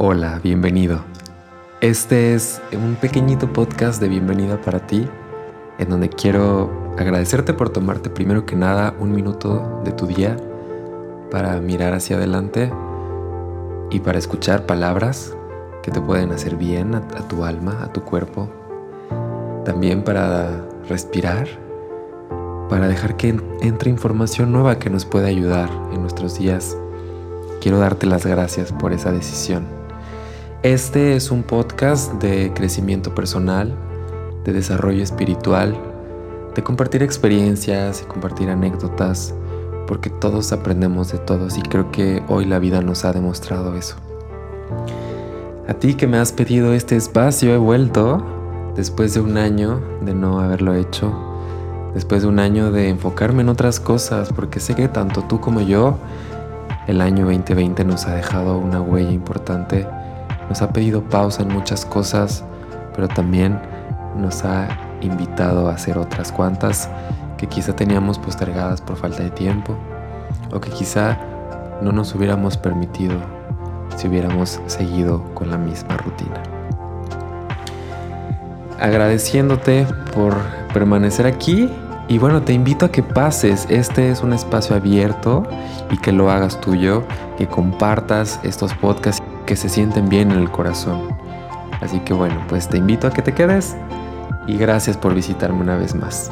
Hola, bienvenido. Este es un pequeñito podcast de bienvenida para ti, en donde quiero agradecerte por tomarte primero que nada un minuto de tu día para mirar hacia adelante y para escuchar palabras que te pueden hacer bien a, tu alma, a tu cuerpo. También para respirar, para dejar que entre información nueva que nos pueda ayudar en nuestros días. Quiero darte las gracias por esa decisión. Este es un podcast de crecimiento personal, de desarrollo espiritual, de compartir experiencias y compartir anécdotas, porque todos aprendemos de todos y creo que hoy la vida nos ha demostrado eso. A ti que me has pedido este espacio he vuelto después de un año de no haberlo hecho, después de un año de enfocarme en otras cosas, porque sé que tanto tú como yo, el año 2020 nos ha dejado una huella importante nos ha pedido pausa en muchas cosas, pero también nos ha invitado a hacer otras cuantas que quizá teníamos postergadas por falta de tiempo o que quizá no nos hubiéramos permitido si hubiéramos seguido con la misma rutina. Agradeciéndote por permanecer aquí y bueno, te invito a que pases. Este es un espacio abierto y que lo hagas tuyo, que compartas estos podcasts que se sienten bien en el corazón. Así que bueno, pues te invito a que te quedes y gracias por visitarme una vez más.